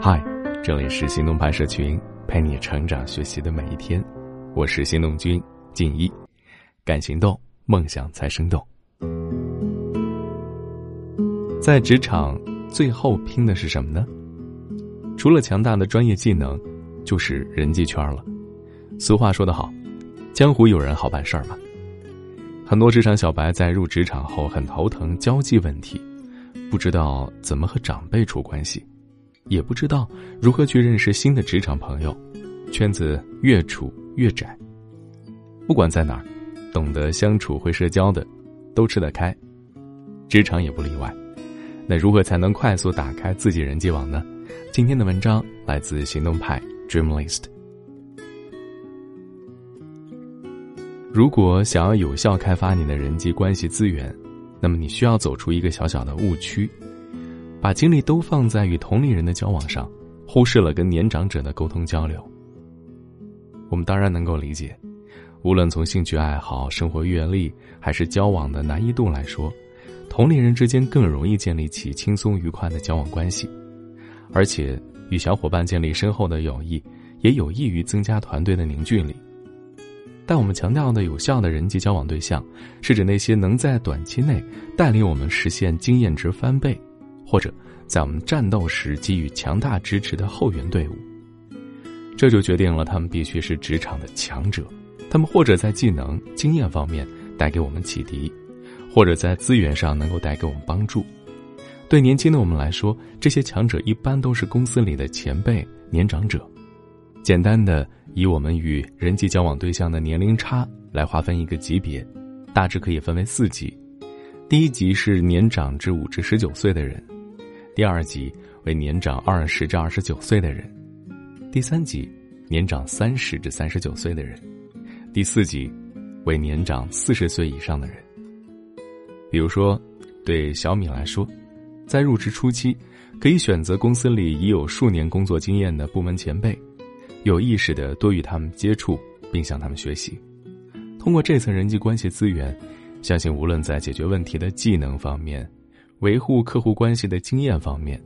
嗨，这里是行动派社群，陪你成长学习的每一天。我是行动君静一，敢行动，梦想才生动。在职场最后拼的是什么呢？除了强大的专业技能，就是人际圈了。俗话说得好，江湖有人好办事儿嘛。很多职场小白在入职场后很头疼交际问题，不知道怎么和长辈处关系。也不知道如何去认识新的职场朋友，圈子越处越窄。不管在哪儿，懂得相处、会社交的，都吃得开，职场也不例外。那如何才能快速打开自己人际网呢？今天的文章来自行动派 Dreamlist。如果想要有效开发你的人际关系资源，那么你需要走出一个小小的误区。把精力都放在与同龄人的交往上，忽视了跟年长者的沟通交流。我们当然能够理解，无论从兴趣爱好、生活阅历，还是交往的难易度来说，同龄人之间更容易建立起轻松愉快的交往关系，而且与小伙伴建立深厚的友谊，也有益于增加团队的凝聚力。但我们强调的有效的人际交往对象，是指那些能在短期内带领我们实现经验值翻倍。或者在我们战斗时给予强大支持的后援队伍，这就决定了他们必须是职场的强者。他们或者在技能、经验方面带给我们启迪，或者在资源上能够带给我们帮助。对年轻的我们来说，这些强者一般都是公司里的前辈、年长者。简单的以我们与人际交往对象的年龄差来划分一个级别，大致可以分为四级。第一级是年长至五至十九岁的人。第二级为年长二十至二十九岁的人，第三级年长三十至三十九岁的人，第四级为年长四十岁以上的人。比如说，对小米来说，在入职初期，可以选择公司里已有数年工作经验的部门前辈，有意识的多与他们接触，并向他们学习。通过这层人际关系资源，相信无论在解决问题的技能方面。维护客户关系的经验方面，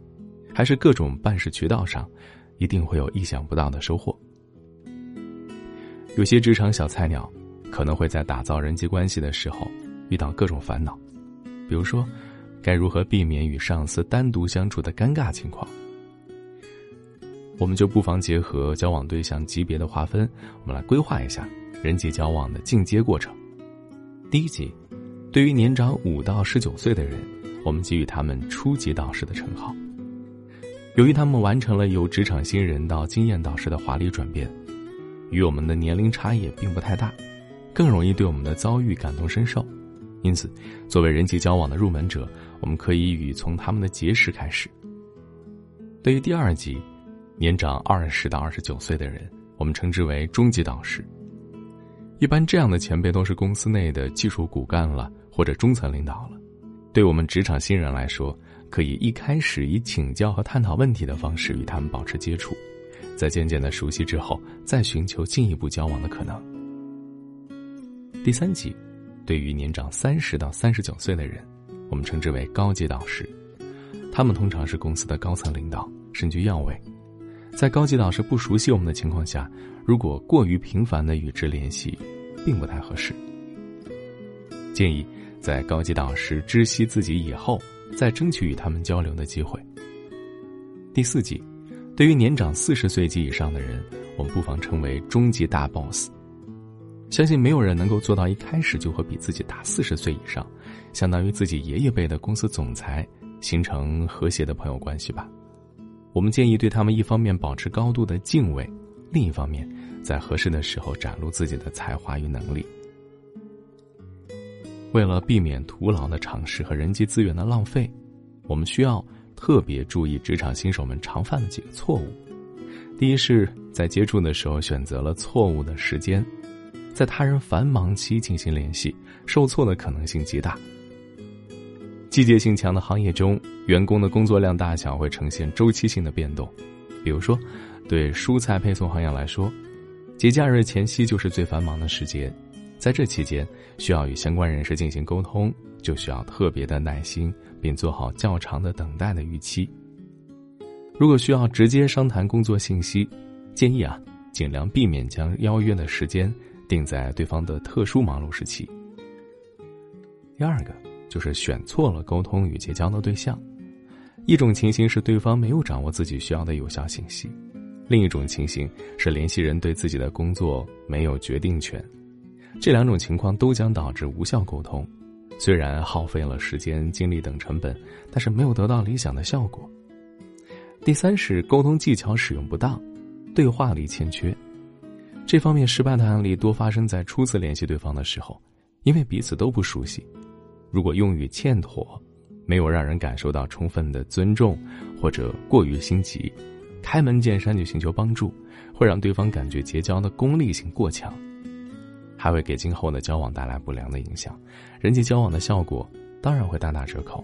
还是各种办事渠道上，一定会有意想不到的收获。有些职场小菜鸟，可能会在打造人际关系的时候遇到各种烦恼，比如说，该如何避免与上司单独相处的尴尬情况。我们就不妨结合交往对象级别的划分，我们来规划一下人际交往的进阶过程。第一级，对于年长五到十九岁的人。我们给予他们初级导师的称号。由于他们完成了由职场新人到经验导师的华丽转变，与我们的年龄差异并不太大，更容易对我们的遭遇感同身受。因此，作为人际交往的入门者，我们可以与从他们的结识开始。对于第二级，年长二十到二十九岁的人，我们称之为中级导师。一般这样的前辈都是公司内的技术骨干了，或者中层领导了。对我们职场新人来说，可以一开始以请教和探讨问题的方式与他们保持接触，在渐渐的熟悉之后，再寻求进一步交往的可能。第三级，对于年长三十到三十九岁的人，我们称之为高级导师，他们通常是公司的高层领导，身居要位。在高级导师不熟悉我们的情况下，如果过于频繁的与之联系，并不太合适。建议。在高级导师知悉自己以后，再争取与他们交流的机会。第四级，对于年长四十岁及以上的人，我们不妨称为中级大 boss。相信没有人能够做到一开始就和比自己大四十岁以上，相当于自己爷爷辈的公司总裁形成和谐的朋友关系吧。我们建议对他们一方面保持高度的敬畏，另一方面在合适的时候展露自己的才华与能力。为了避免徒劳的尝试和人际资源的浪费，我们需要特别注意职场新手们常犯的几个错误。第一是，在接触的时候选择了错误的时间，在他人繁忙期进行联系，受挫的可能性极大。季节性强的行业中，员工的工作量大小会呈现周期性的变动。比如说，对蔬菜配送行业来说，节假日前夕就是最繁忙的时节。在这期间，需要与相关人士进行沟通，就需要特别的耐心，并做好较长的等待的预期。如果需要直接商谈工作信息，建议啊，尽量避免将邀约的时间定在对方的特殊忙碌时期。第二个就是选错了沟通与结交的对象，一种情形是对方没有掌握自己需要的有效信息，另一种情形是联系人对自己的工作没有决定权，这两种情况都将导致无效沟通，虽然耗费了时间、精力等成本，但是没有得到理想的效果。第三是沟通技巧使用不当，对话力欠缺。这方面失败的案例多发生在初次联系对方的时候，因为彼此都不熟悉。如果用语欠妥，没有让人感受到充分的尊重，或者过于心急，开门见山就寻求帮助，会让对方感觉结交的功利性过强，还会给今后的交往带来不良的影响，人际交往的效果当然会大打折扣。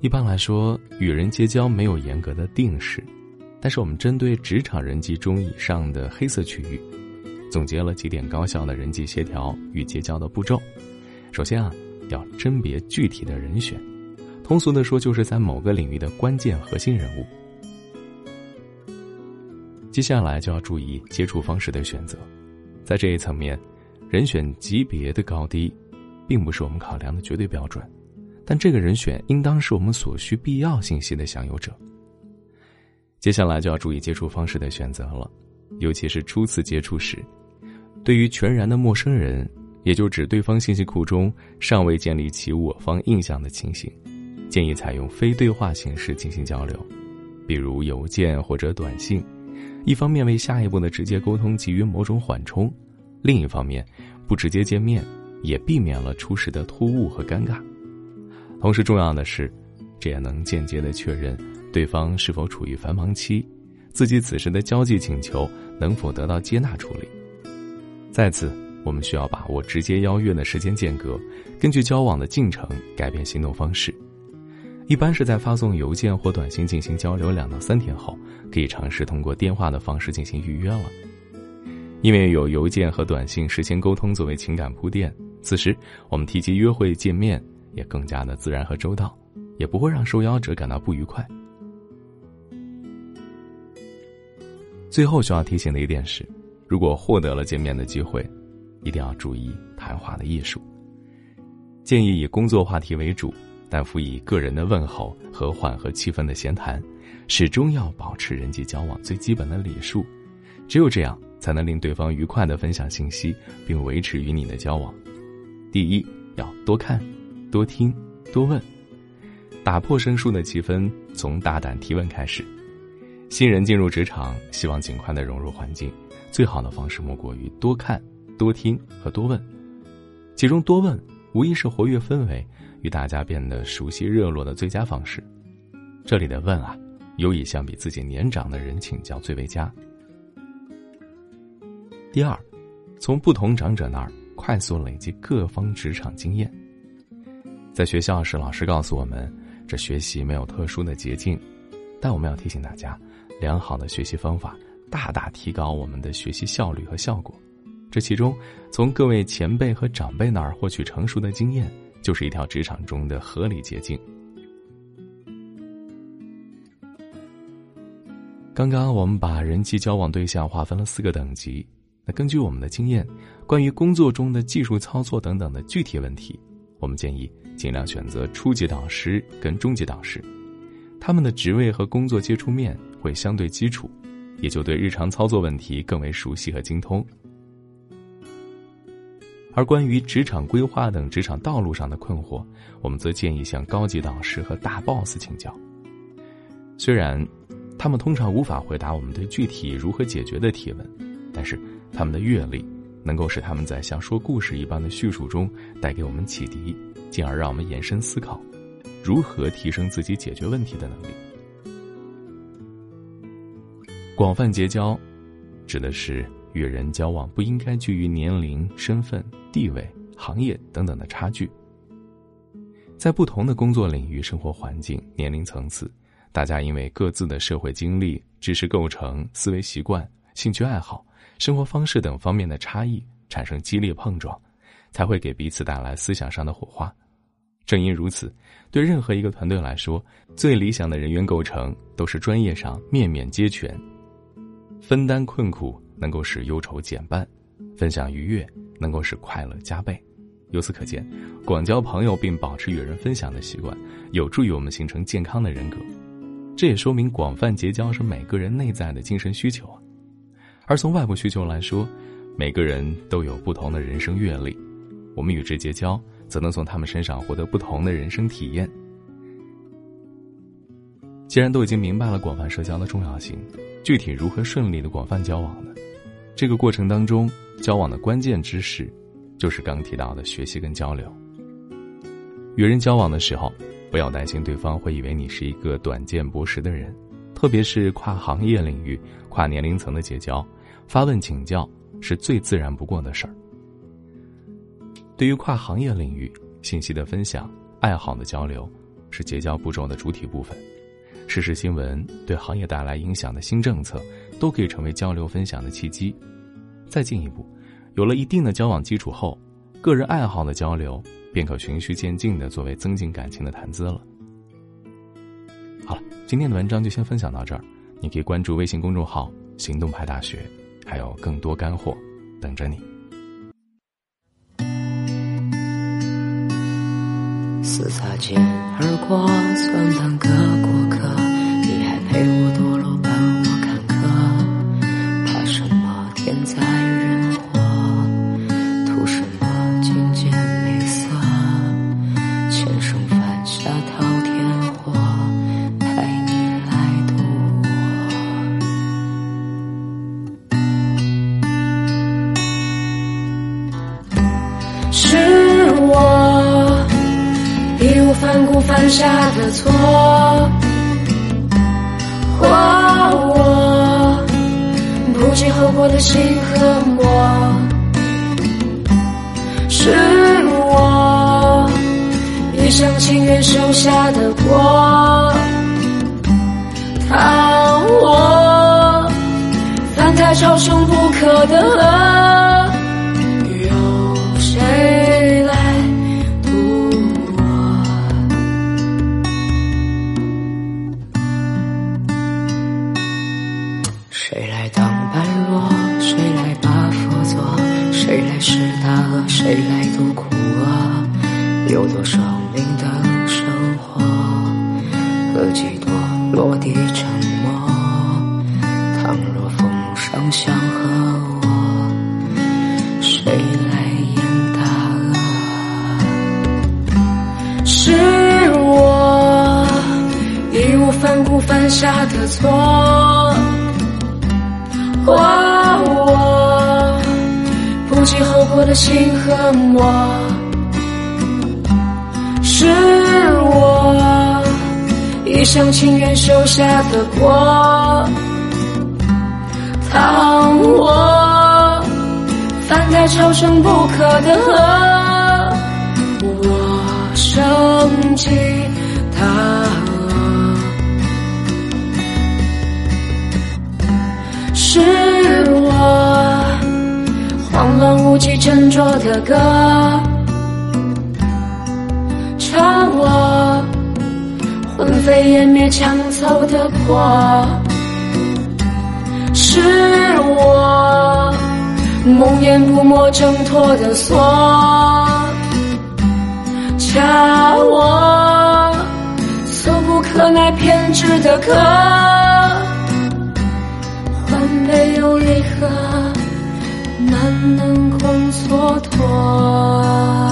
一般来说，与人结交没有严格的定式，但是我们针对职场人际中以上的黑色区域，总结了几点高效的人际协调与结交的步骤。首先啊，要甄别具体的人选，通俗的说，就是在某个领域的关键核心人物。接下来就要注意接触方式的选择，在这一层面，人选级别的高低，并不是我们考量的绝对标准。但这个人选应当是我们所需必要信息的享有者。接下来就要注意接触方式的选择了，尤其是初次接触时，对于全然的陌生人，也就指对方信息库中尚未建立起我方印象的情形，建议采用非对话形式进行交流，比如邮件或者短信，一方面为下一步的直接沟通给予某种缓冲，另一方面不直接见面，也避免了初始的突兀和尴尬。同时，重要的是，这也能间接的确认对方是否处于繁忙期，自己此时的交际请求能否得到接纳处理。再次，我们需要把握直接邀约的时间间隔，根据交往的进程改变行动方式。一般是在发送邮件或短信进行交流两到三天后，可以尝试通过电话的方式进行预约了。因为有邮件和短信事先沟通作为情感铺垫，此时我们提及约会见面。也更加的自然和周到，也不会让受邀者感到不愉快。最后需要提醒的一点是，如果获得了见面的机会，一定要注意谈话的艺术。建议以工作话题为主，但辅以个人的问候和缓和气氛的闲谈，始终要保持人际交往最基本的礼数。只有这样，才能令对方愉快的分享信息，并维持与你的交往。第一，要多看。多听，多问，打破生疏的气氛，从大胆提问开始。新人进入职场，希望尽快的融入环境，最好的方式莫过于多看、多听和多问。其中多问，无疑是活跃氛围与大家变得熟悉热络的最佳方式。这里的问啊，尤以向比自己年长的人请教最为佳。第二，从不同长者那儿快速累积各方职场经验。在学校时，老师告诉我们，这学习没有特殊的捷径，但我们要提醒大家，良好的学习方法大大提高我们的学习效率和效果。这其中，从各位前辈和长辈那儿获取成熟的经验，就是一条职场中的合理捷径。刚刚我们把人际交往对象划分了四个等级，那根据我们的经验，关于工作中的技术操作等等的具体问题，我们建议。尽量选择初级导师跟中级导师，他们的职位和工作接触面会相对基础，也就对日常操作问题更为熟悉和精通。而关于职场规划等职场道路上的困惑，我们则建议向高级导师和大 boss 请教。虽然他们通常无法回答我们对具体如何解决的提问，但是他们的阅历能够使他们在像说故事一般的叙述中带给我们启迪。进而让我们延伸思考，如何提升自己解决问题的能力。广泛结交，指的是与人交往不应该居于年龄、身份、地位、行业等等的差距。在不同的工作领域、生活环境、年龄层次，大家因为各自的社会经历、知识构成、思维习惯、兴趣爱好、生活方式等方面的差异，产生激烈碰撞。才会给彼此带来思想上的火花，正因如此，对任何一个团队来说，最理想的人员构成都是专业上面面皆全，分担困苦能够使忧愁减半，分享愉悦能够使快乐加倍。由此可见，广交朋友并保持与人分享的习惯，有助于我们形成健康的人格。这也说明广泛结交是每个人内在的精神需求啊。而从外部需求来说，每个人都有不同的人生阅历，我们与之结交。则能从他们身上获得不同的人生体验。既然都已经明白了广泛社交的重要性，具体如何顺利的广泛交往呢？这个过程当中，交往的关键知识，就是刚提到的学习跟交流。与人交往的时候，不要担心对方会以为你是一个短见薄识的人，特别是跨行业领域、跨年龄层的结交，发问请教是最自然不过的事儿。对于跨行业领域信息的分享、爱好的交流，是结交步骤的主体部分。时事新闻对行业带来影响的新政策，都可以成为交流分享的契机。再进一步，有了一定的交往基础后，个人爱好的交流便可循序渐进的作为增进感情的谈资了。好了，今天的文章就先分享到这儿。你可以关注微信公众号“行动派大学”，还有更多干货等着你。似擦肩而过，算半个过客。你还陪我下的错，或我不计后果的心和魔，是我一厢情愿受下的果，当我犯太超生不可的恶谁来度苦啊？有多少命的生活和几多落地沉默？倘若风声相和我，谁来演大恶？是我义无反顾犯下的错，我的心和我，是我一厢情愿受下的果。当我翻开超生不可的河，我升起大恶，是慌乱无际、沉着的歌，唱我魂飞烟灭、抢走的破，是我梦魇不磨挣脱的锁，恰我俗不可耐、偏执的歌，欢悲又离合。难能空蹉跎。